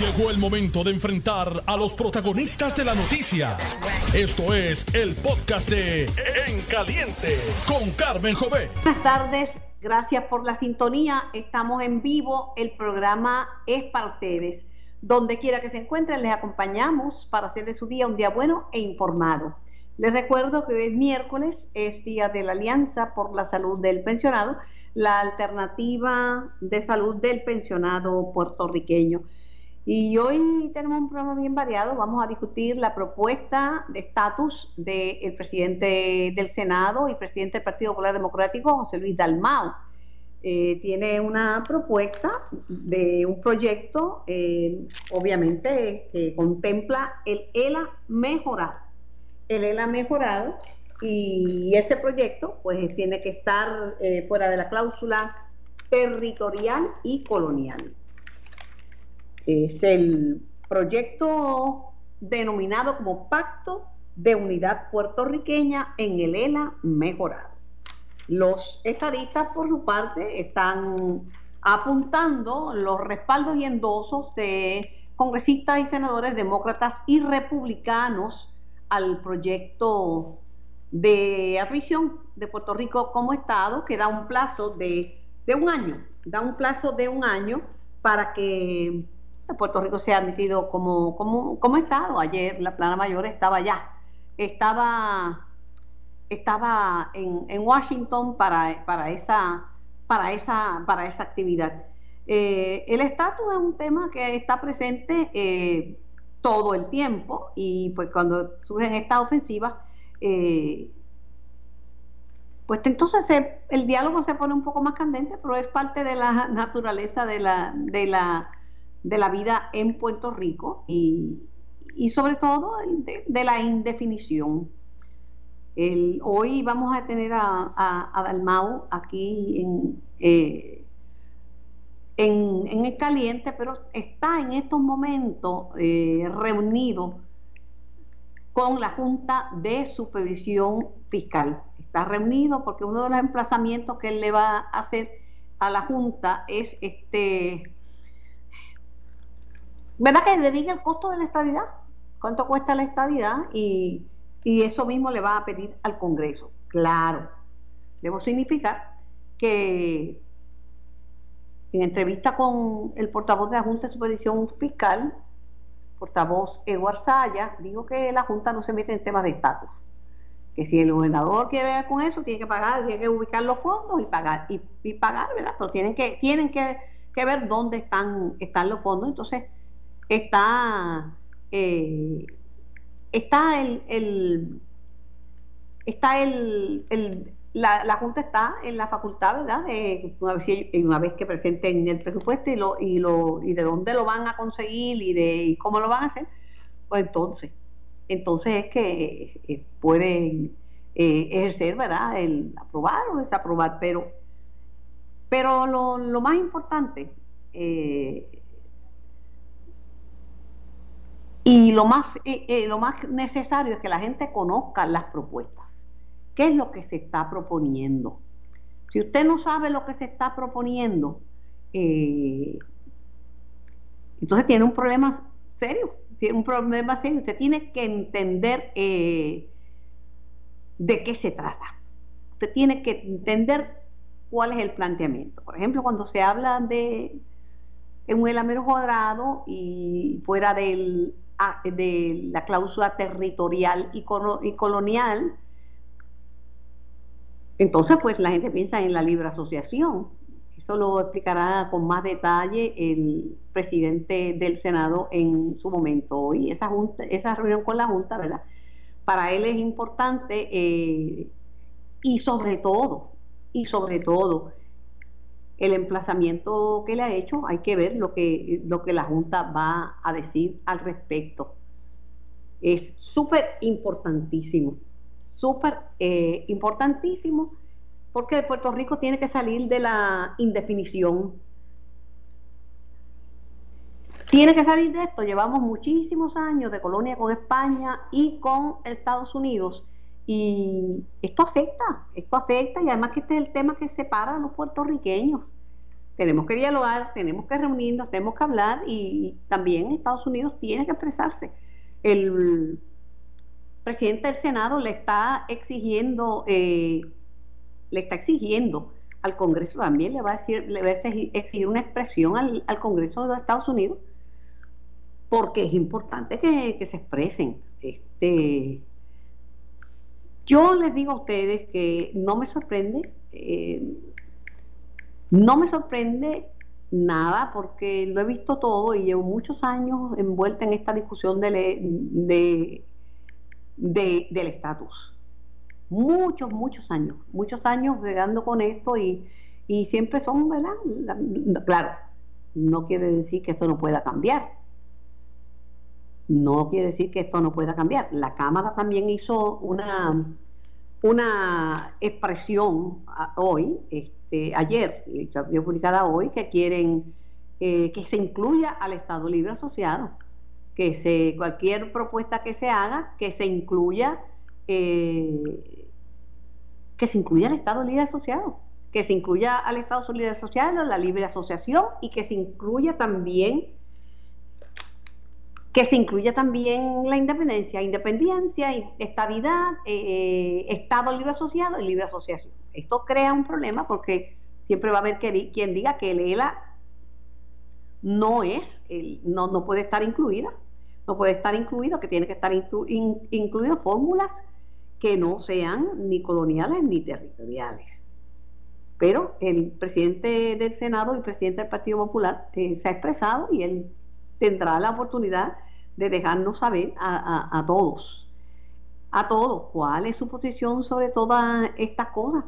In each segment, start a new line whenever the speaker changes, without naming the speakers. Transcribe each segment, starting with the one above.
Llegó el momento de enfrentar a los protagonistas de la noticia. Esto es el podcast de En Caliente con Carmen Jové.
Buenas tardes, gracias por la sintonía. Estamos en vivo, el programa es para ustedes. Donde quiera que se encuentren, les acompañamos para hacer de su día un día bueno e informado. Les recuerdo que hoy es miércoles, es día de la Alianza por la Salud del Pensionado, la alternativa de salud del pensionado puertorriqueño. Y hoy tenemos un programa bien variado. Vamos a discutir la propuesta de estatus del presidente del Senado y presidente del Partido Popular Democrático, José Luis Dalmao. Eh, tiene una propuesta de un proyecto, eh, obviamente, que contempla el ELA mejorado. El ELA mejorado y ese proyecto, pues, tiene que estar eh, fuera de la cláusula territorial y colonial. Es el proyecto denominado como Pacto de Unidad Puertorriqueña en el ELA mejorado. Los estadistas, por su parte, están apuntando los respaldos y endosos de congresistas y senadores demócratas y republicanos al proyecto de admisión de Puerto Rico como Estado, que da un plazo de, de un año, da un plazo de un año para que Puerto Rico se ha admitido como, como, Estado. Ayer la plana mayor estaba allá, estaba, estaba en, en Washington para, para, esa, para, esa, para esa actividad. Eh, el estatus es un tema que está presente eh, todo el tiempo y pues cuando surgen estas ofensivas, eh, pues entonces el diálogo se pone un poco más candente, pero es parte de la naturaleza de la, de la de la vida en Puerto Rico y, sobre todo de, la indefinición. hoy vamos a tener a, Dalmau aquí eh, en, en, el caliente, pero está en estos momentos eh, reunido con la Junta de Supervisión Fiscal. Está reunido porque uno de los emplazamientos que él le va a hacer a la Junta es este ¿Verdad que le diga el costo de la estadidad? ¿Cuánto cuesta la estadidad? Y, eso mismo le va a pedir al Congreso. Claro. Debo significar que en entrevista con el portavoz de la Junta de Supervisión Fiscal, portavoz Eduard Saya, dijo que la Junta no se mete en temas de estatus. Que si el gobernador quiere ver con eso, tiene que pagar, tiene que ubicar los fondos y pagar, y, pagar, ¿verdad? Pero tienen que, tienen que, ver dónde están, están los fondos. Entonces, está, eh, está el, está el, la, Junta está en la facultad, ¿verdad? una, vez, una vez que presenten el presupuesto y, lo, y, lo, y de dónde lo van a conseguir y de cómo lo van a hacer, pues entonces, entonces es que eh, pueden eh, ejercer, ¿verdad? El aprobar o desaprobar, pero, pero lo, lo más importante eh, Y lo más, eh, eh, lo más necesario es que la gente conozca las propuestas. ¿Qué es lo que se está proponiendo? Si usted no sabe lo que se está proponiendo, eh, entonces tiene un problema serio. Tiene un problema serio. Usted tiene que entender de qué se trata. Usted tiene que entender cuál es el planteamiento. Por ejemplo, cuando se habla de un elamero cuadrado y fuera del de la cláusula territorial y, colonial, entonces pues la gente piensa en la libre asociación. Eso lo explicará con más detalle el presidente del Senado en su momento. Hoy esa, junta, esa reunión con la Junta, ¿verdad? Para él es importante eh, y sobre todo, y sobre todo, el emplazamiento que le ha hecho, hay que ver lo que, lo que la Junta va a decir al respecto. Es súper importantísimo, súper eh, importantísimo, porque Puerto Rico tiene que salir de la indefinición. Tiene que salir de esto. Llevamos muchísimos años de colonia con España y con Estados Unidos. Y esto afecta, esto afecta y además que este es el tema que separa a los puertorriqueños. tenemos que dialogar, tenemos que reunirnos, tenemos que hablar y, también Estados Unidos tiene que expresarse. El presidente del Senado le está exigiendo, eh, le está exigiendo al Congreso también, le va a decir, le va a exigir una expresión al, Congreso de los Estados Unidos, porque es importante que, se expresen. Este, yo les digo a ustedes que no me sorprende. Eh, no me sorprende nada porque lo he visto todo y llevo muchos años envuelta en esta discusión de, del estatus. Muchos, muchos años, muchos años regando con esto y, siempre son, ¿verdad? claro, no quiere decir que esto no pueda cambiar. No quiere decir que esto no pueda cambiar. La Cámara también hizo una, una expresión hoy, este, ayer, y publicada hoy, que quieren eh, que se incluya al Estado Libre Asociado, que se, cualquier propuesta que se haga, que se incluya, eh, que se incluya al Estado Libre Asociado, que se incluya al Estado Libre Asociado, la libre asociación y que se incluya también que se incluya también la independencia, independencia, estabilidad, eh, Estado libre asociado y libre asociación. Esto crea un problema porque siempre va a haber quien diga que el ELA no es, no, puede estar incluida, no puede estar incluido, que tiene que estar incluido fórmulas que no sean ni coloniales ni territoriales. Pero el presidente del Senado y el presidente del Partido Popular eh, se ha expresado y él tendrá la oportunidad de dejarnos saber a, todos, a todos, cuál es su posición sobre todas estas cosas.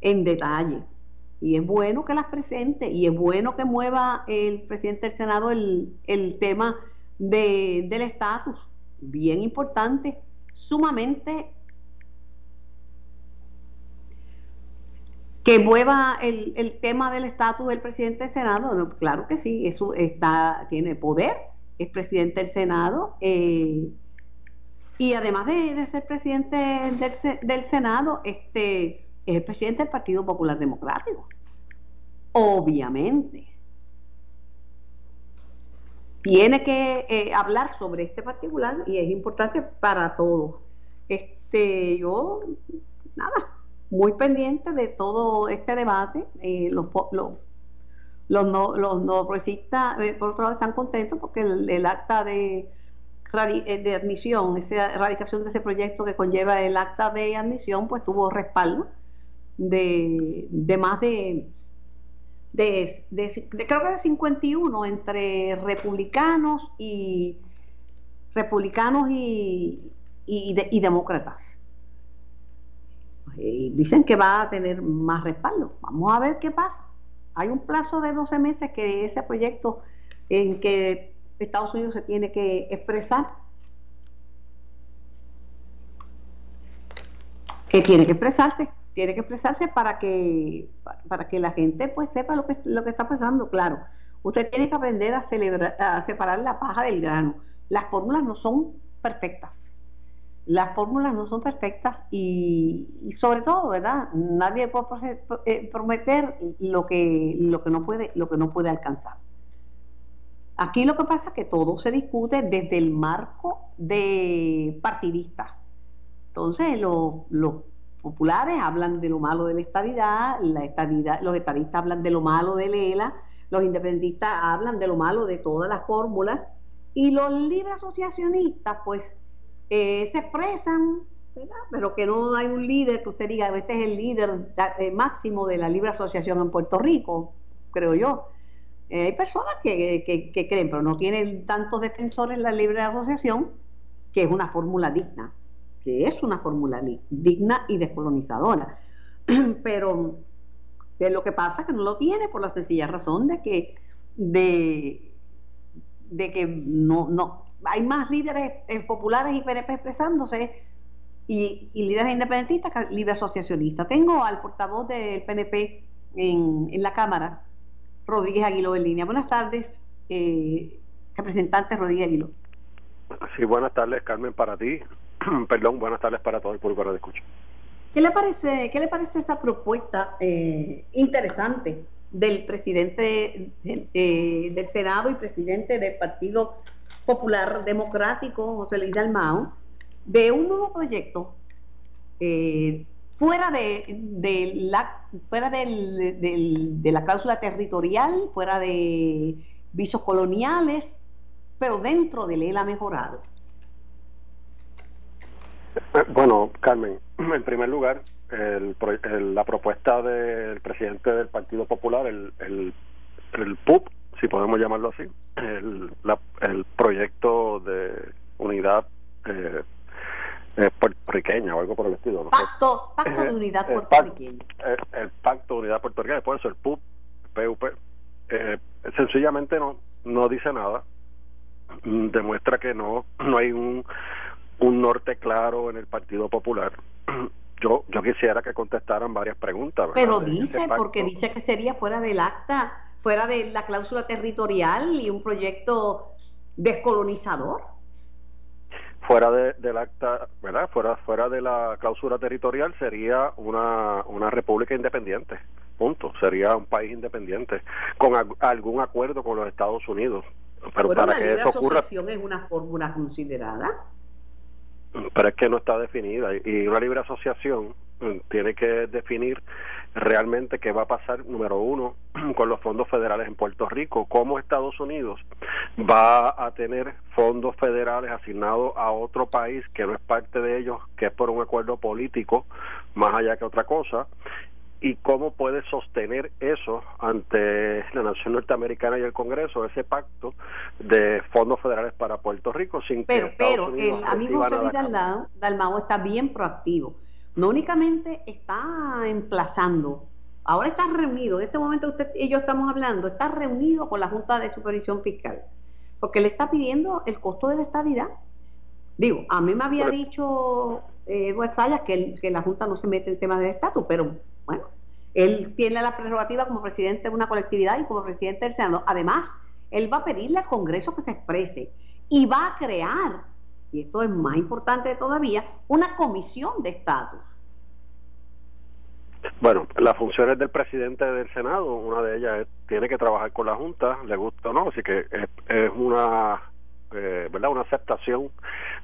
En detalle. Y es bueno que las presente y es bueno que mueva el presidente del Senado el, tema de, del estatus, bien importante, sumamente que mueva el, el tema del estatus del presidente del Senado, claro que sí, eso está, tiene poder es presidente del Senado eh, y además de, ser presidente del, Senado, este, es el presidente del Partido Popular Democrático. Obviamente. Tiene que eh, hablar sobre este particular y es importante para todos. Este, yo, nada, muy pendiente de todo este debate. Eh, los, los los no, los no progresistas, eh, por otro lado, están contentos porque el, acta de, eh, de admisión, esa erradicación de ese proyecto que conlleva el acta de admisión, pues tuvo respaldo de, de más de, de, creo que de 51 entre republicanos y republicanos y, y, demócratas. Y dicen que va a tener más respaldo. Vamos a ver qué pasa. Hay un plazo de 12 meses que ese proyecto en que Estados Unidos se tiene que expresar, que tiene que expresarse, tiene que expresarse para que para que la gente pues sepa lo que lo que está pasando, claro. Usted tiene que aprender a, celebrar, a separar la paja del grano. Las fórmulas no son perfectas las fórmulas no son perfectas y, sobre todo, ¿verdad? Nadie puede eh, prometer lo que, lo que no puede, lo que no puede alcanzar. Aquí lo que pasa es que todo se discute desde el marco de partidista. Entonces, los, populares hablan de lo malo de la estadidad, los estadistas hablan de lo malo de Lela, los independentistas hablan de lo malo de todas las fórmulas, y los libres asociacionistas, pues, eh, se expresan, pero que no hay un líder que usted diga, este es el líder eh, máximo de la libre asociación en Puerto Rico, creo yo. Eh, hay personas que, creen, pero no tienen tantos defensores la libre asociación, que es una fórmula digna, que es una fórmula digna y descolonizadora. pero de lo que pasa es que no lo tiene por la sencilla razón de que de que no, no, hay más líderes eh, populares y PNP expresándose y, líderes independentistas que líderes asociacionistas. Tengo al portavoz del PNP en, la Cámara, Rodríguez Aguiló en línea. Buenas tardes, eh, representante Rodríguez Aguiló.
Sí, buenas tardes, Carmen, para ti. Perdón, buenas tardes para todo el público que escucha.
¿Qué le parece, qué le parece esa propuesta eh, interesante del presidente eh, del Senado y presidente del Partido Popular Democrático, José Luis Dalmao, de un nuevo proyecto eh, fuera de, la fuera de la cláusula territorial, fuera de visos coloniales, pero dentro de él ha mejorado.
Eh, bueno, Carmen, en primer lugar, la propuesta del presidente del Partido Popular, el, el, PUP, si podemos llamarlo así, el, el proyecto de unidad eh, eh, puertorriqueña o algo por el estilo.
Pacto, pacto de unidad puertorriqueña.
El, pacto de unidad puertorriqueña, por eso el PUP, PUP, eh, sencillamente no, no dice nada, mm, demuestra que no, no hay un, un norte claro en el Partido Popular. Yo, yo quisiera que contestaran varias preguntas.
Pero dice, porque dice que sería fuera del acta, fuera de la cláusula territorial y un proyecto descolonizador
fuera de, del acta, ¿verdad? Fuera, fuera de la cláusula territorial sería una, una república independiente, punto. Sería un país independiente, con algún acuerdo con los Estados Unidos.
Pero para que eso ocurra. es una fórmula considerada?
Pero es que no está definida. Y una libre asociación tiene que definir realmente qué va a pasar, número uno, con los fondos federales en Puerto Rico, cómo Estados Unidos va a tener fondos federales asignados a otro país que no es parte de ellos, que es por un acuerdo político, más allá que otra cosa, y cómo puede sostener eso ante la nación norteamericana y el Congreso, ese pacto de fondos federales para Puerto Rico, sin
pero, que Pero el amigo José Dalmao está bien proactivo no únicamente está emplazando, ahora está reunido, en este momento usted y yo estamos hablando, está reunido con la Junta de Supervisión Fiscal, porque le está pidiendo el costo de la estadidad. Digo, a mí me había dicho eh, Sayas que, que la Junta no se mete en temas de estatus, pero bueno, él tiene la prerrogativa como presidente de una colectividad y como presidente del Senado. Además, él va a pedirle al Congreso que se exprese y va a crear y esto es más importante todavía, una comisión de estatus.
Bueno, las funciones del presidente del Senado, una de ellas es, tiene que trabajar con la Junta, le gusta o no, así que es una eh, ¿verdad? una aceptación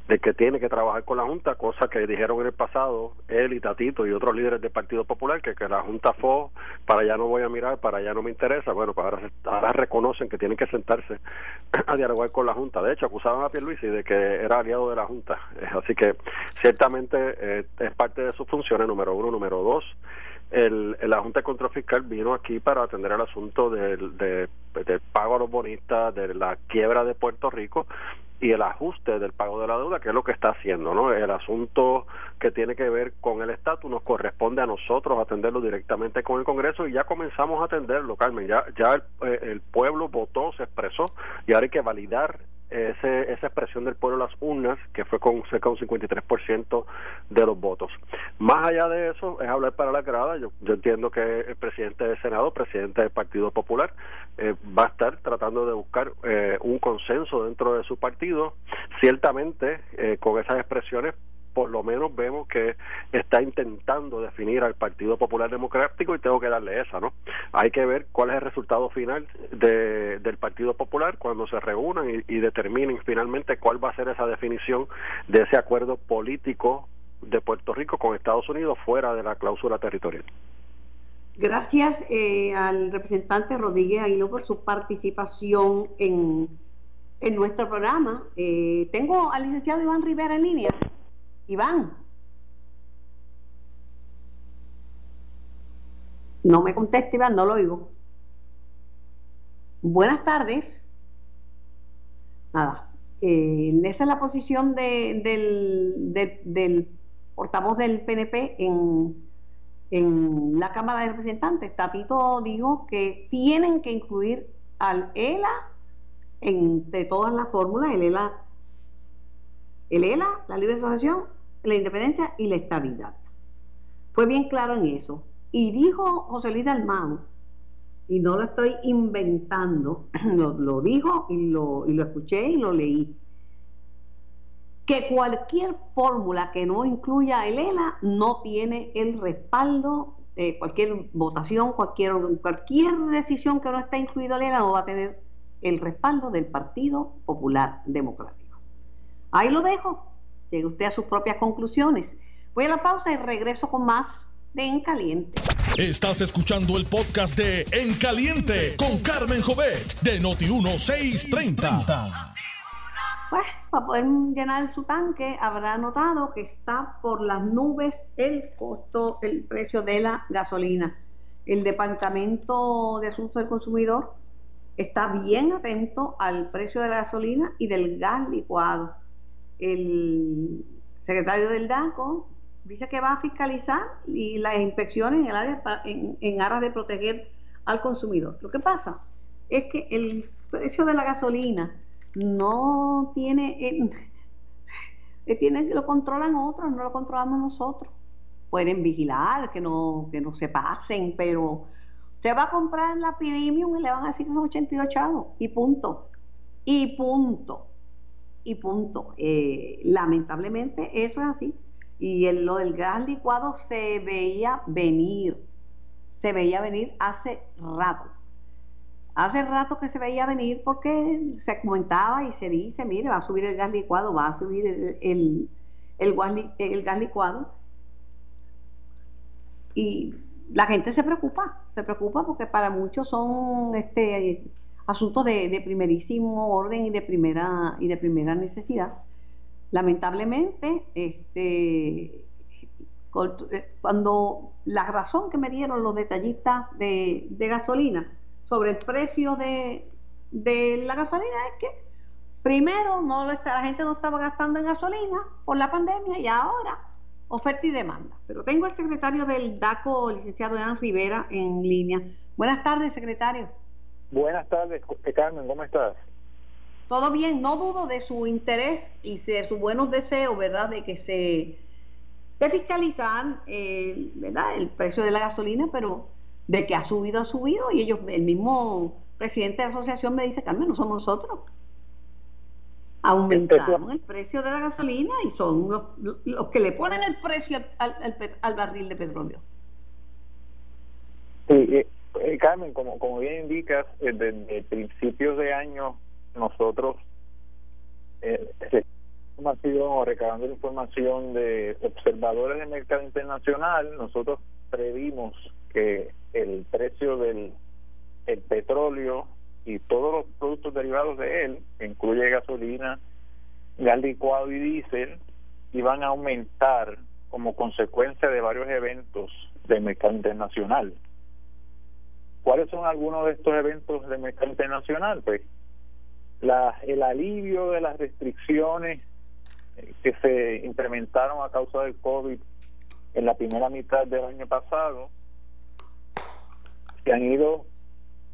de que tiene que trabajar con la Junta, cosa que dijeron en el pasado él y Tatito y otros líderes del Partido Popular, que, que la Junta fue, para allá no voy a mirar, para allá no me interesa, bueno, pues ahora, reconocen que tienen que sentarse a dialogar con la Junta. De hecho, acusaban a Pierluisi de que era aliado de la Junta, así que ciertamente eh, es parte de sus funciones, número uno, número dos, el, la Junta de Control Fiscal vino aquí para atender el asunto del, del pago a los bonistas, de la quiebra de Puerto Rico y el ajuste del pago de la deuda, que es lo que está haciendo, ¿no? El asunto que tiene que ver con el estatus nos corresponde a nosotros atenderlo directamente con el Congreso y ya comenzamos a atenderlo, Carmen. Ya, ya el, eh, el pueblo votó, se expresó y ahora hay que validar ese, esa expresión del pueblo las urnas, que fue con cerca de un 53% de los votos. Más allá de eso, es hablar para la grada. Yo, yo entiendo que el presidente del Senado, presidente del Partido Popular, eh, va a estar tratando de buscar eh, un consenso dentro de su partido. Ciertamente, eh, con esas expresiones por lo menos vemos que está intentando definir al Partido Popular Democrático y tengo que darle esa, ¿no? Hay que ver cuál es el resultado final de, del Partido Popular cuando se reúnan y, determinen finalmente cuál va a ser esa definición de ese acuerdo político de Puerto Rico con Estados Unidos fuera de la cláusula territorial.
Gracias eh, al representante Rodríguez Aguiló por su participación en, en nuestro programa. Eh, tengo al licenciado Iván Rivera en línea. Iván. No me conteste, Iván, no lo oigo. Buenas tardes. Nada. Eh, esa es la posición de, del, del portavoz del PNP en, en la Cámara de Representantes. Tatito dijo que tienen que incluir al ELA entre todas las fórmulas, el ELA el ELA, la libre asociación, la independencia y la estabilidad. Fue bien claro en eso. Y dijo José Luis Dalmau, y no lo estoy inventando, lo, dijo y lo, y lo escuché y lo leí, que cualquier fórmula que no incluya el ELA no tiene el respaldo cualquier votación, cualquier, cualquier decisión que no esté incluido en la no va a tener el respaldo del Partido Popular Democrático. Ahí lo dejo, llegue usted a sus propias conclusiones. Voy a la pausa y regreso con más de En Caliente.
Estás escuchando el podcast de En Caliente con Carmen Jovet de Noti1630.
Pues, para poder llenar su tanque, habrá notado que está por las nubes el costo, el precio de la gasolina. El Departamento de Asuntos del Consumidor está bien atento al precio de la gasolina y del gas licuado. El secretario del DACO dice que va a fiscalizar y las inspecciones en el área en, en aras de proteger al consumidor. Lo que pasa es que el precio de la gasolina no tiene, eh, tiene lo controlan otros, no lo controlamos nosotros. Pueden vigilar que no, que no se pasen, pero usted va a comprar la premium y le van a decir que son 82 chavos y punto. Y punto. Y punto. Eh, lamentablemente eso es así. Y lo del gas licuado se veía venir, se veía venir hace rato. Hace rato que se veía venir porque se comentaba y se dice, mire, va a subir el gas licuado, va a subir el, el, gas, licuado. Y la gente se preocupa, se preocupa porque para muchos son este asuntos de, primerísimo orden y de primera y de primera necesidad lamentablemente, este, cuando la razón que me dieron los detallistas de, gasolina sobre el precio de, la gasolina es que primero no la gente no estaba gastando en gasolina por la pandemia y ahora oferta y demanda. Pero tengo al secretario del DACO, licenciado Edan Rivera, en línea. Buenas tardes, secretario.
Buenas tardes, Carmen, ¿cómo estás?
todo bien, no dudo de su interés y de sus buenos deseos, ¿verdad? De que se de fiscalizar, eh, ¿verdad? El precio de la gasolina, pero de que ha subido, ha subido y ellos, el mismo presidente de la asociación me dice, Carmen, no somos nosotros. Aumentaron el precio de la gasolina y son los, que le ponen el precio al, barril de petróleo.
Sí, eh, eh, Carmen, como, como bien indicas, desde principios de año nosotros eh, sido recabando información de observadores del mercado internacional, nosotros previmos que el precio del el petróleo y todos los productos derivados de él, que incluye gasolina, gas licuado y diésel, iban a aumentar como consecuencia de varios eventos del mercado internacional. ¿Cuáles son algunos de estos eventos del mercado internacional? Pues la, el alivio de las restricciones eh, que se implementaron a causa del COVID en la primera mitad del año pasado se han ido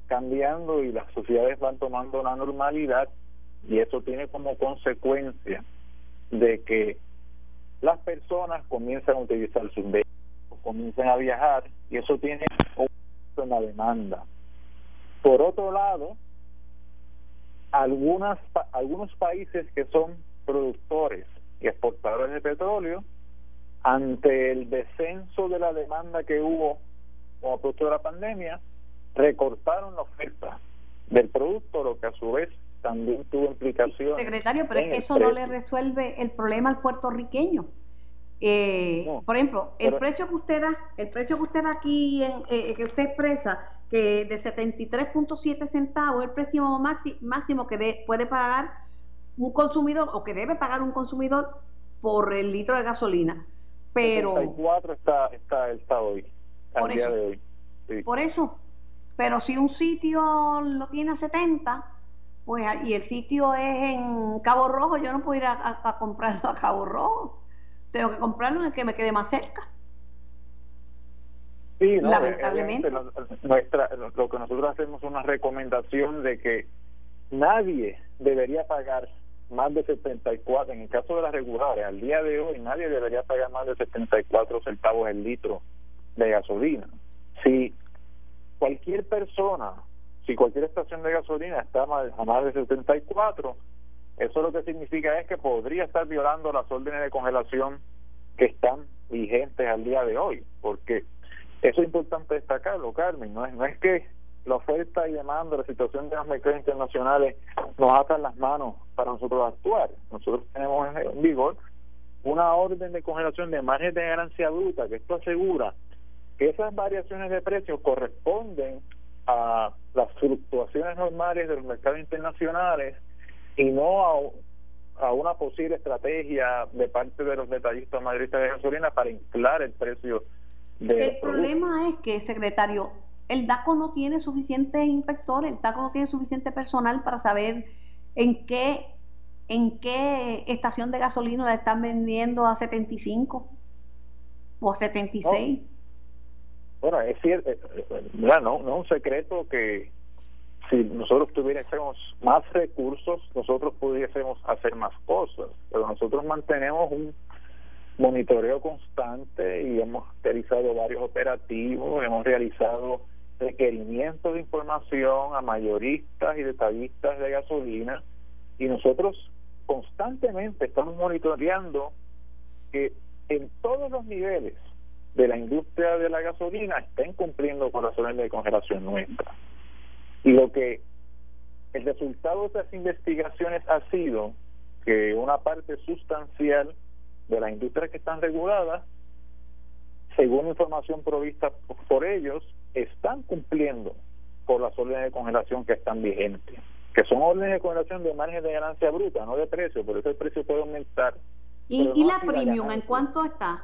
cambiando y las sociedades van tomando una normalidad y eso tiene como consecuencia de que las personas comienzan a utilizar sus vehículos, comienzan a viajar y eso tiene una demanda. Por otro lado, algunas algunos países que son productores y exportadores de petróleo ante el descenso de la demanda que hubo como producto de la pandemia recortaron la oferta del producto lo que a su vez también tuvo implicaciones
secretario pero es que eso no le resuelve el problema al puertorriqueño eh, por ejemplo el precio que usted da el precio que usted da aquí en, eh, que usted expresa que de 73.7 centavos el precio máximo que puede pagar un consumidor o que debe pagar un consumidor por el litro de gasolina. Pero
74 está está está hoy,
por eso, de hoy. Por eso, pero si un sitio lo tiene a 70, pues y el sitio es en Cabo Rojo, yo no puedo ir a comprarlo a Cabo Rojo. Tengo que comprarlo en el que me quede más cerca.
Sí, lamentablemente. Nuestra, lo que nosotros hacemos es una recomendación de que nadie debería pagar más de 74, en el caso de las regulares, al día de hoy nadie debería pagar más de 74 centavos el litro de gasolina. Si cualquier persona, si cualquier estación de gasolina está a más de 74, eso lo que significa es que podría estar violando las órdenes de congelación que están vigentes al día de hoy, porque Eso es importante destacarlo, Carmen. No es, no es que la oferta y demanda, la situación de los mercados internacionales nos atan las manos para nosotros actuar. Nosotros tenemos en vigor una orden de congelación de margen de ganancia bruta, que esto asegura que esas variaciones de precios corresponden a las fluctuaciones normales de los mercados internacionales y no a, a una posible estrategia de parte de los detallistas mayoristas de gasolina para inflar el precio de
El problema es que, secretario, el DACO no tiene suficientes inspectores, el DACO no tiene suficiente personal para saber en qué en qué estación de gasolina la están vendiendo a 75 o a 76.
Bueno, es cierto, eh, eh, no, no, es un secreto que si nosotros tuviésemos más recursos, nosotros pudiésemos hacer más cosas, pero nosotros mantenemos un monitoreo constante y hemos realizado varios operativos, hemos realizado requerimientos de información a mayoristas y detallistas de gasolina y nosotros constantemente estamos monitoreando que en todos los niveles de la industria de la gasolina estén cumpliendo con las órdenes de congelación nuestra. Y lo que el resultado de estas investigaciones ha sido que una parte sustancial de las industrias que están reguladas, según información provista por ellos, están cumpliendo por las órdenes de congelación que están vigentes, que son órdenes de congelación de margen de ganancia bruta, no de precio, por eso el precio puede aumentar.
¿Y, la premium en cuánto está?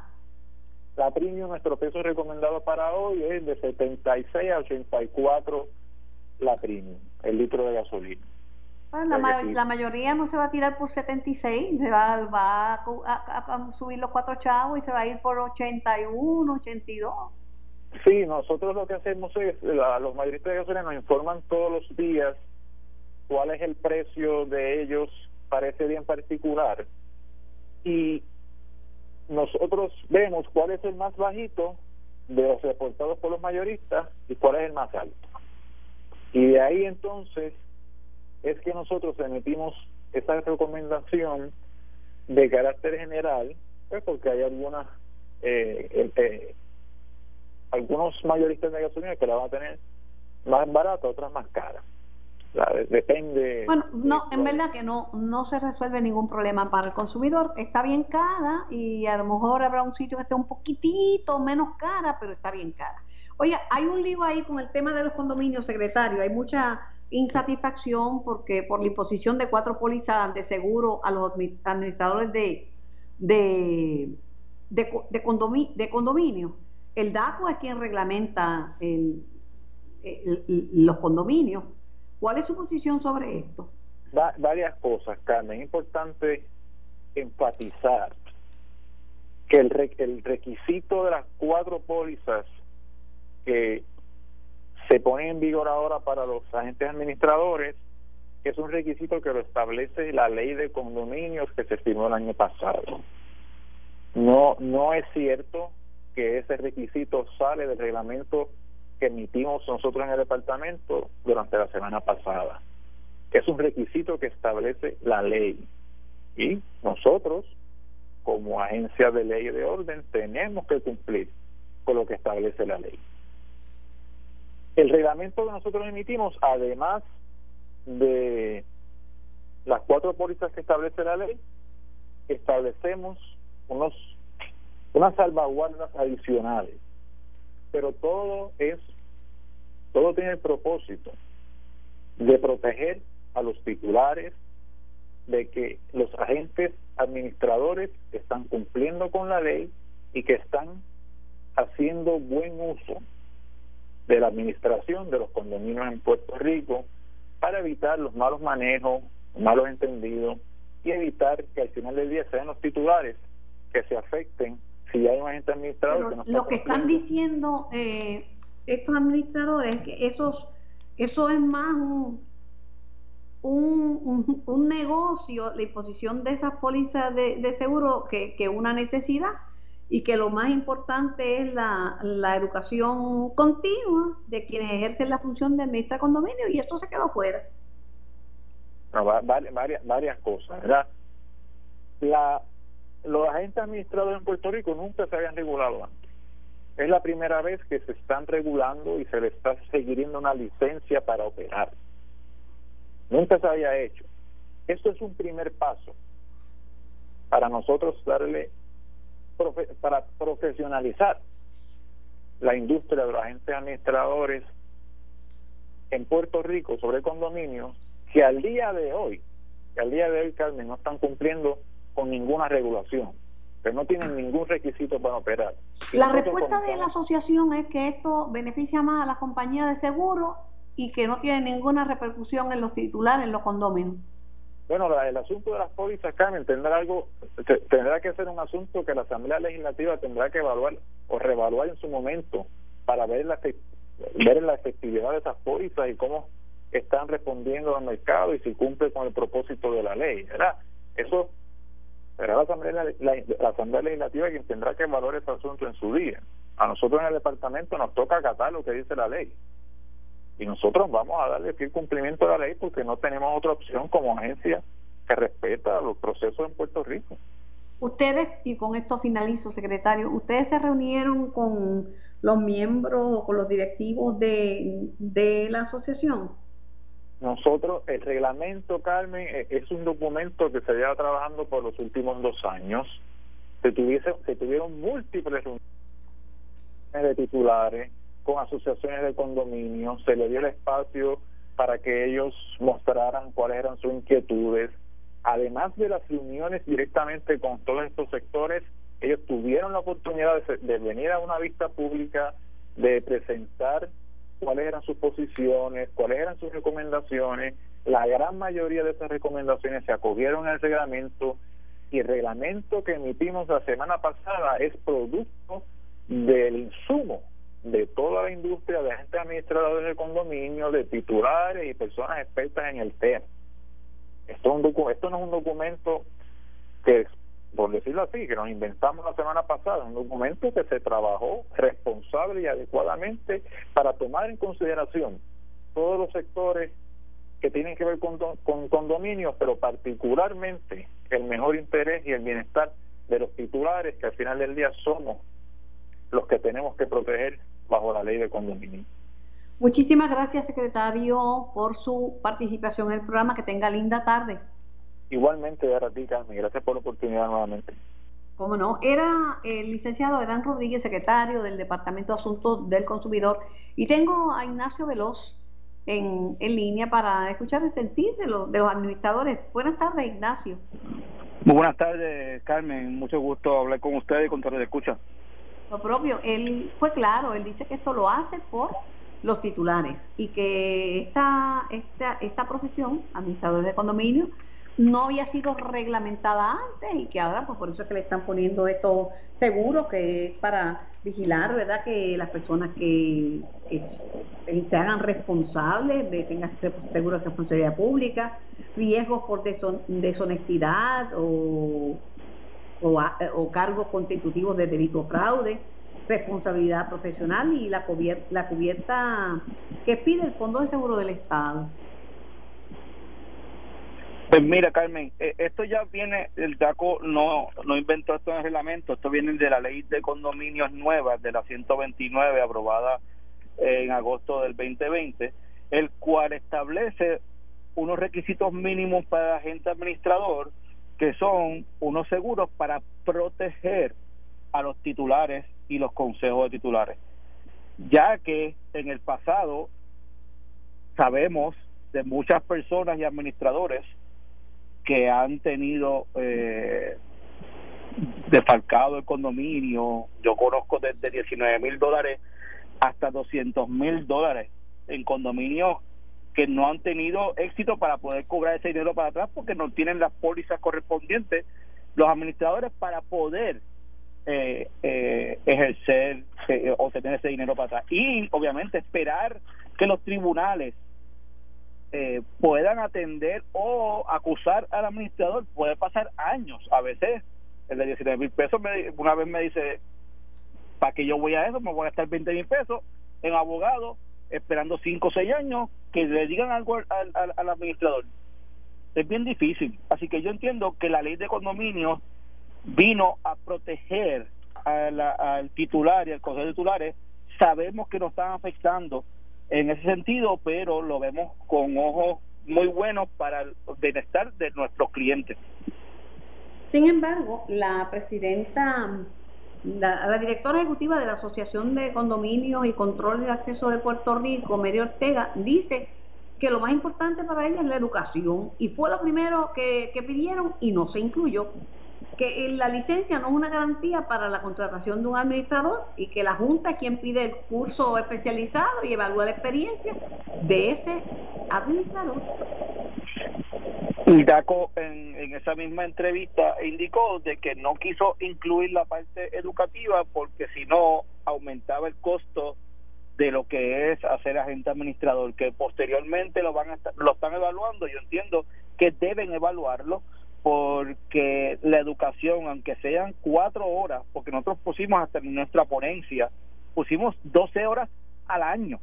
La premium, nuestro peso recomendado para hoy es de 76 a 84 la premium, el litro de gasolina.
la, la, mayoría no se va a tirar por 76, se va, va a, subir los cuatro chavos y se va a ir por 81, 82.
Sí, nosotros lo que hacemos es, los mayoristas de gasolina nos informan todos los días cuál es el precio de ellos para ese día en particular y nosotros vemos cuál es el más bajito de los reportados por los mayoristas y cuál es el más alto. Y de ahí entonces es que nosotros emitimos esa recomendación de carácter general, pues porque hay algunas eh, eh, algunos mayoristas de gasolina que la van a tener más barata, otras más cara. depende.
Bueno, no, en verdad que no, no se resuelve ningún problema para el consumidor. Está bien cara y a lo mejor habrá un sitio que esté un poquitito menos cara, pero está bien cara. Oye, hay un lío ahí con el tema de los condominios, secretario. Hay mucha insatisfacción porque por la imposición de cuatro pólizas de seguro a los administradores de, de, de, de condominio el DACO es quien reglamenta los condominios. ¿Cuál es su posición sobre esto?
varias cosas, Carmen. Es importante enfatizar que el, el requisito de las cuatro pólizas que se ponen en vigor ahora para los agentes administradores es un requisito que lo establece la ley de condominios que se firmó el año pasado. No, no es cierto que ese requisito sale del reglamento que emitimos nosotros en el departamento durante la semana pasada. Es un requisito que establece la ley y nosotros, como agencia de ley y de orden, tenemos que cumplir con lo que establece la ley. El reglamento que nosotros emitimos, además de las cuatro pólizas que establece la ley, establecemos unos unas salvaguardas adicionales. Pero todo es, todo tiene el propósito de proteger a los titulares, de que los agentes administradores están cumpliendo con la ley y que están haciendo buen uso de la administración de los condominios en Puerto Rico para evitar los malos manejos, malos entendidos y evitar que al final del día sean los titulares que se afecten si hay un agente administrador
lo que están diciendo eh, estos administradores es que esos, eso es más un, un, un, negocio, la imposición de esas pólizas de, seguro que, que, una necesidad y que lo más importante es la, la educación continua de quienes ejercen la función de administrar condominio y esto se quedó fuera.
varias, varias cosas, ¿verdad? La, los agentes administrados en Puerto Rico nunca se habían regulado antes. es la primera vez que se están regulando y se le está siguiendo una licencia para operar. Nunca se había hecho. Esto es un primer paso para nosotros darle, para profesionalizar la industria de los agentes administradores en Puerto Rico sobre condominios que al día de hoy, que al día de hoy, Carmen, no están cumpliendo con ninguna regulación, que no tienen ningún requisito para operar.
La respuesta de la asociación es que esto beneficia más a las compañías de seguro y que no tiene ninguna repercusión en los titulares, en los condominios.
Bueno, el asunto de las pólizas, Carmen, tendrá algo, tendrá que ser un asunto que la Asamblea Legislativa tendrá que evaluar o reevaluar en su momento para ver la ver la efectividad de esas pólizas y cómo están respondiendo al mercado y si cumple con el propósito de la ley, ¿verdad? Eso será la Asamblea, la, Asamblea Legislativa quien tendrá que evaluar ese asunto en su día. A nosotros en el departamento nos toca acatar lo que dice la ley y nosotros vamos a darle fiel cumplimiento a la ley porque no tenemos otra opción como agencia que respeta los procesos en Puerto Rico.
Ustedes, y con esto finalizo, secretario, ustedes se reunieron con los miembros o con los directivos de, de la asociación.
Nosotros, el reglamento, Carmen, e, es un documento que se lleva trabajando por los últimos dos años. Se, tuviese, se tuvieron múltiples reuniones de titulares, con asociaciones de condominio, se le dio el espacio para que ellos mostraran cuáles eran sus inquietudes. Además de las reuniones directamente con todos estos sectores, ellos tuvieron la oportunidad de, venir a una vista pública, de presentar cuáles eran sus posiciones, cuáles eran sus recomendaciones. La gran mayoría de esas recomendaciones se acogieron al reglamento y el reglamento que emitimos la semana pasada es producto del insumo de toda la industria de agentes administradores de condominio, de titulares y personas expertas en el tema. Esto, es un esto no es un documento que, por decirlo así, que nos inventamos la semana pasada, un documento que se trabajó responsable y adecuadamente para tomar en consideración todos los sectores que tienen que ver con, con condominios, pero particularmente el mejor interés y el bienestar de los titulares, que al final del día somos los que tenemos que proteger bajo la ley de condominio.
Muchísimas gracias, secretario, por su participación en el programa. Que tenga linda tarde.
Igualmente, a ti, Carmen. Gracias por la oportunidad nuevamente.
Cómo no. Era el licenciado Edán Rodríguez, secretario del Departamento de Asuntos del Consumidor. Y tengo a Ignacio Veloz en, en línea para escuchar el sentir de, los, de los administradores. Buenas tardes, Ignacio.
Muy buenas tardes, Carmen. Mucho gusto hablar con usted y con todos los escucha
lo propio. Él fue claro, él dice que esto lo hace por los titulares y que esta, esta, esta profesión, administradores de condominio, no había sido reglamentada antes y que ahora pues por eso es que le están poniendo estos seguros que es para vigilar verdad que las personas que, se hagan responsables de tengan seguros de responsabilidad pública riesgos por deshonestidad o o, cargos constitutivos de delito o fraude, responsabilidad profesional y la cubierta, la cubierta que pide el Fondo de Seguro del Estado.
Pues mira, Carmen, eh, esto ya viene, el DACO no, no inventó esto en el reglamento, esto viene de la ley de condominios nuevas, de la 129, aprobada en agosto del 2020, el cual establece unos requisitos mínimos para el agente administrador que son unos seguros para proteger a los titulares y los consejos de titulares, ya que en el pasado sabemos de muchas personas y administradores que han tenido eh, defalcado el condominio, yo conozco desde 19 mil dólares hasta 200 mil dólares en condominios que no han tenido éxito para poder cobrar ese dinero para atrás porque no tienen las pólizas correspondientes los administradores para poder eh, eh, ejercer eh, o tener ese dinero para atrás. Y obviamente esperar que los tribunales puedan atender o acusar al administrador puede pasar años. A veces el de 19 mil pesos una vez me dice para que yo voy a eso me voy a gastar 20 mil pesos en abogado esperando 5 o 6 años que le digan algo al, al, administrador. Es bien difícil. Así que yo entiendo que la ley de condominio vino a proteger al titular y al consejo de titulares, sabemos que nos están afectando en ese sentido, pero lo vemos con ojos muy buenos para el bienestar de nuestros clientes.
Sin embargo, la presidenta, la, directora ejecutiva de la Asociación de Condominios y Control de Acceso de Puerto Rico, Mary Ortega, dice que lo más importante para ella es la educación y fue lo primero que, que pidieron y no se incluyó que la licencia no es una garantía para la contratación de un administrador y que la Junta es quien pide el curso especializado y evalúa la experiencia de ese administrador.
Y DACO en, en, esa misma entrevista indicó de que no quiso incluir la parte educativa porque si no aumentaba el costo de lo que es hacer agente administrador, que posteriormente lo van a lo están evaluando, yo entiendo que deben evaluarlo, porque la educación, aunque sean cuatro horas, porque nosotros pusimos hasta en nuestra ponencia, pusimos 12 horas al año.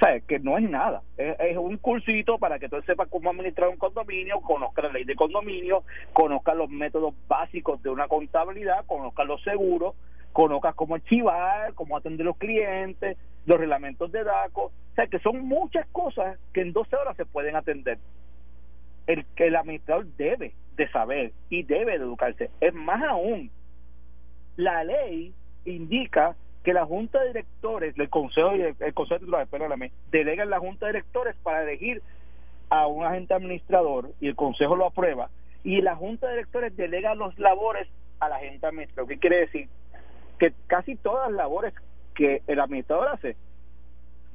Sea, que no es nada. Es, un cursito para que tú sepas cómo administrar un condominio, conozca la ley de condominio, conozca los métodos básicos de una contabilidad, conozca los seguros, conozca cómo archivar, cómo atender los clientes, los reglamentos de DACO. O sea, que son muchas cosas que en 12 horas se pueden atender. El que el administrador debe de saber y debe de educarse. Es más aún, la ley indica que la junta de directores del consejo el consejo de titulares, perdóname, delegan la junta de directores para elegir a un agente administrador y el consejo lo aprueba y la junta de directores delega los labores al agente administrador. ¿Qué quiere decir? Que casi todas las labores que el administrador hace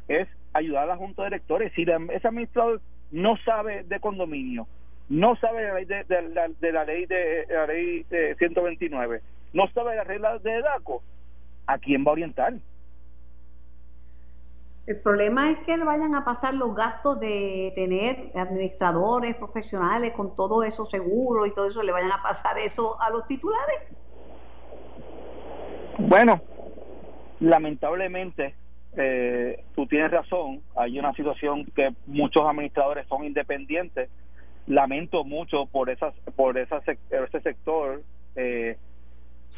es ayudar a la junta de directores. Si ese administrador no sabe de condominio, no sabe de la ley de, la, ley de la ley de 129, no sabe las reglas de DACO, ¿a quién va a orientar?
El problema es que le vayan a pasar los gastos de tener administradores profesionales con todo eso seguro y todo eso, le vayan a pasar eso a los titulares.
Bueno, lamentablemente eh, tú tienes razón, hay una situación que muchos administradores son independientes lamento mucho por esas por esa, ese sector eh,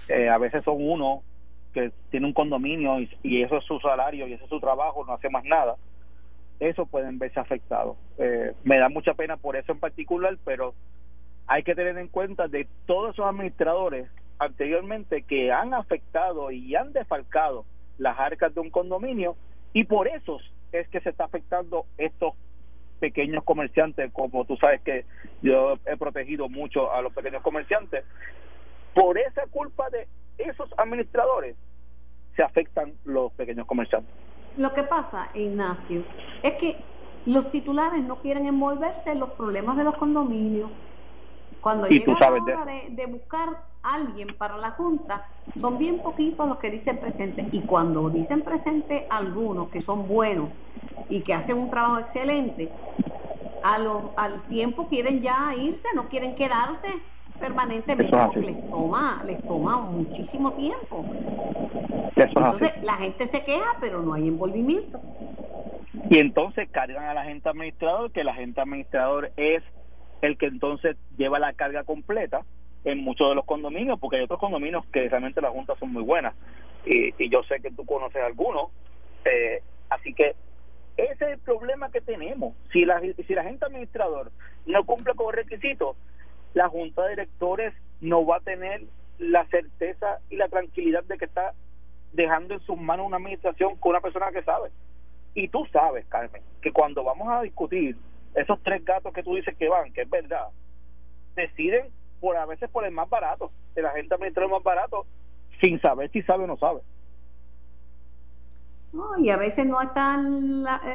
eh, a veces son uno tiene un condominio y, eso es su salario y eso es su trabajo no hace más nada eso pueden verse afectados. Eh, me da mucha pena por eso en particular pero hay que tener en cuenta de todos esos administradores anteriormente que han afectado y han defalcado las arcas de un condominio y por eso es que se está afectando estos pequeños comerciantes, como tú sabes que yo he protegido mucho a los pequeños comerciantes, por esa culpa de esos administradores se afectan los pequeños comerciantes.
Lo que pasa, Ignacio, es que los titulares no quieren envolverse en los problemas de los condominios. Cuando llega la hora de, de, buscar alguien para la Junta, son bien poquitos los que dicen presente. Y cuando dicen presente algunos que son buenos y que hacen un trabajo excelente, a al tiempo quieren ya irse, no quieren quedarse permanentemente porque les toma, les toma muchísimo tiempo. entonces la gente se queja, pero no hay envolvimiento.
Y entonces cargan a la gente administrador, que la gente administrador es el que entonces lleva la carga completa en muchos de los condominios, porque hay otros condominios que realmente las juntas son muy buenas. Y, y yo sé que tú conoces algunos. Eh, así que ese es el problema que tenemos. Si la, si la gente administrador no cumple con los requisitos, la junta de directores no va a tener la certeza y la tranquilidad de que está dejando en sus manos una administración con una persona que sabe. Y tú sabes, Carmen, que cuando vamos a discutir esos tres gatos que tú dices que van, que es verdad, deciden por a veces por el más barato, el agente administrador más barato, sin saber si sabe o no sabe.
No, y a veces no, eh,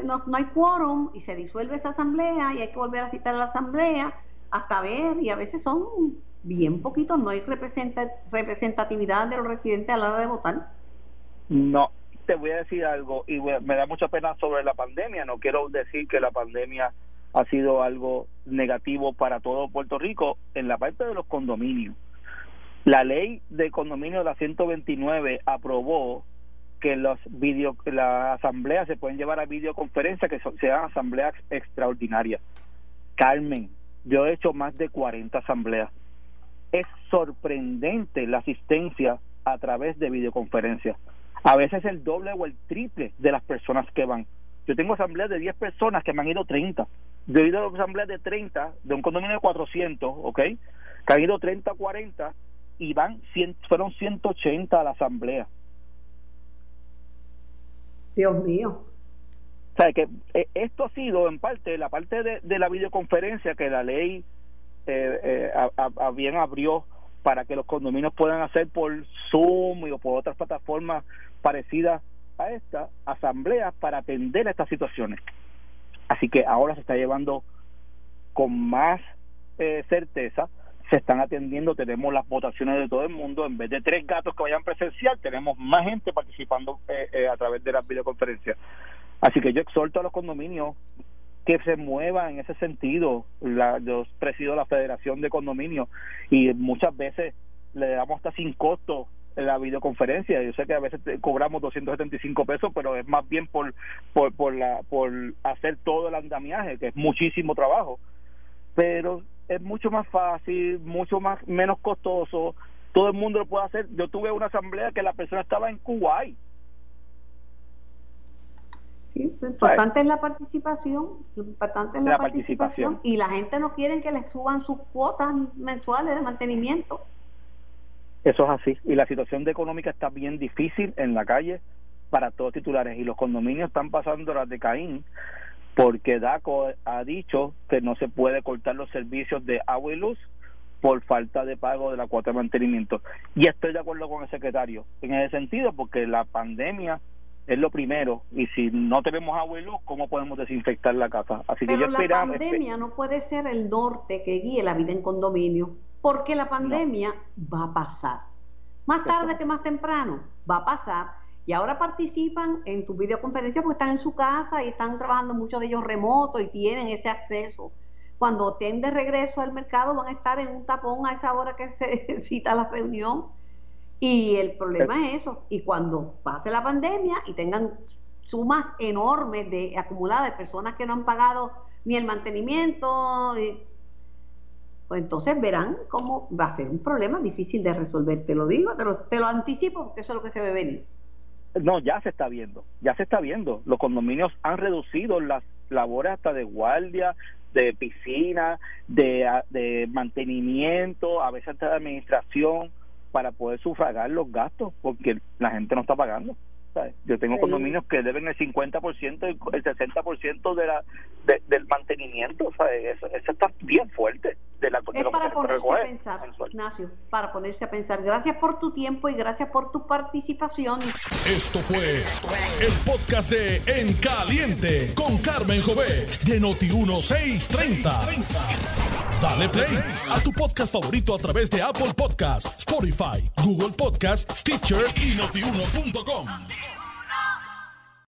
no, no, hay quórum y se disuelve esa asamblea y hay que volver a citar a la asamblea hasta ver y a veces son bien poquitos, no hay representatividad de los residentes a la hora de votar.
No, te voy a decir algo y me da mucha pena sobre la pandemia, no quiero decir que la pandemia ha sido algo negativo para todo Puerto Rico en la parte de los condominios. La ley de condominio de la 129 aprobó que los video, las asambleas se pueden llevar a videoconferencia, que sean asambleas extraordinarias. Carmen, yo he hecho más de 40 asambleas. Es sorprendente la asistencia a través de videoconferencia. A veces el doble o el triple de las personas que van. Yo tengo asambleas de 10 personas que me han ido 30. Yo he ido a asambleas de 30, de un condominio de 400, ¿ok? Que han ido 30, 40 y van, fueron 180 a la asamblea.
Dios mío.
O sea, que eh, esto ha sido en parte, la parte de, la videoconferencia que la ley eh, eh bien abrió para que los condominios puedan hacer por Zoom o por otras plataformas parecidas a esta, asambleas para atender a estas situaciones. Así que ahora se está llevando con más eh, certeza, se están atendiendo, tenemos las votaciones de todo el mundo, en vez de tres gatos que vayan presencial, tenemos más gente participando eh, a través de las videoconferencias. Así que yo exhorto a los condominios que se mueva en ese sentido. La, yo presido la Federación de Condominios y muchas veces le damos hasta sin costo la videoconferencia. Yo sé que a veces cobramos 275 pesos, pero es más bien por, por, por, la, por hacer todo el andamiaje, que es muchísimo trabajo. Pero es mucho más fácil, mucho más menos costoso. Todo el mundo lo puede hacer. Yo tuve una asamblea que la persona estaba en Kuwait
lo importante es la participación, lo importante es la, participación. y la gente no quiere que les suban sus cuotas mensuales de mantenimiento.
Eso es así y la situación de económica está bien difícil en la calle para todos titulares y los condominios están pasando las de Caín porque DACO ha dicho que no se puede cortar los servicios de agua y luz por falta de pago de la cuota de mantenimiento. Y estoy de acuerdo con el secretario en ese sentido porque la pandemia es lo primero. Y si no tenemos agua y luz cómo podemos desinfectar la casa así
que
yo
la pandemia no puede ser el norte que guíe la vida en condominio porque la pandemia va a pasar. Más tarde que más temprano va a pasar. Y ahora participan en tu videoconferencia porque están en su casa y están trabajando muchos de ellos remotos y tienen ese acceso. Cuando estén de regreso al mercado van a estar en un tapón a esa hora que se cita la reunión y el problema es eso. Y cuando pase la pandemia y tengan sumas enormes de acumuladas de personas que no han pagado ni el mantenimiento, pues entonces verán cómo va a ser un problema difícil de resolver. Te lo digo, te lo, te lo anticipo, porque eso es lo que se ve venir.
No, ya se está viendo, ya se está viendo. Los condominios han reducido las labores hasta de guardia, de piscina, de, de mantenimiento, a veces hasta de administración para poder sufragar los gastos porque la gente no está pagando. Yo tengo condominios que deben el 50% y el 60% de la, del mantenimiento. Eso, eso, está bien fuerte. De la,
es para ponerse a pensar, Ignacio, para ponerse a pensar. Gracias por tu tiempo y gracias por tu participación.
Esto fue el podcast de En Caliente con Carmen Jovet de Noti1630. Dale play a tu podcast favorito a través de Apple Podcasts, Spotify, Google Podcasts, Stitcher y notiuno.com.